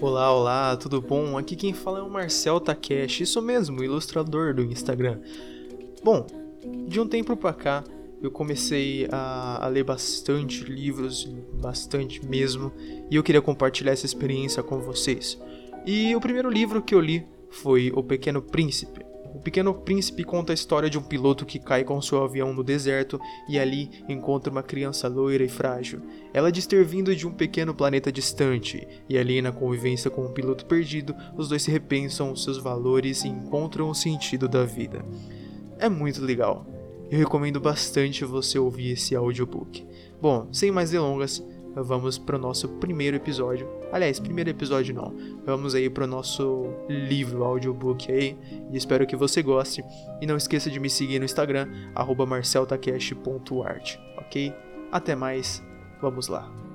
Olá, olá, tudo bom? Aqui quem fala é o Marcel Takeshi, isso mesmo, ilustrador do Instagram. Bom, de um tempo pra cá eu comecei a, a, ler bastante livros, bastante mesmo, e eu queria compartilhar essa experiência com vocês. E o primeiro livro que eu li foi O Pequeno Príncipe. O Pequeno Príncipe conta a história de um piloto que cai com seu avião no deserto e ali encontra uma criança loira e frágil. Ela diz ter vindo de um pequeno planeta distante, e ali na convivência com um piloto perdido, os dois se repensam os seus valores e encontram o sentido da vida. É muito legal. Eu recomendo bastante você ouvir esse audiobook. Bom, sem mais delongas, vamos para o nosso primeiro episódio. Aliás, primeiro episódio não. Vamos aí para o nosso livro audiobook aí. E espero que você goste. E não esqueça de me seguir no Instagram, marceltakeshi.art, ok? Até mais, vamos lá.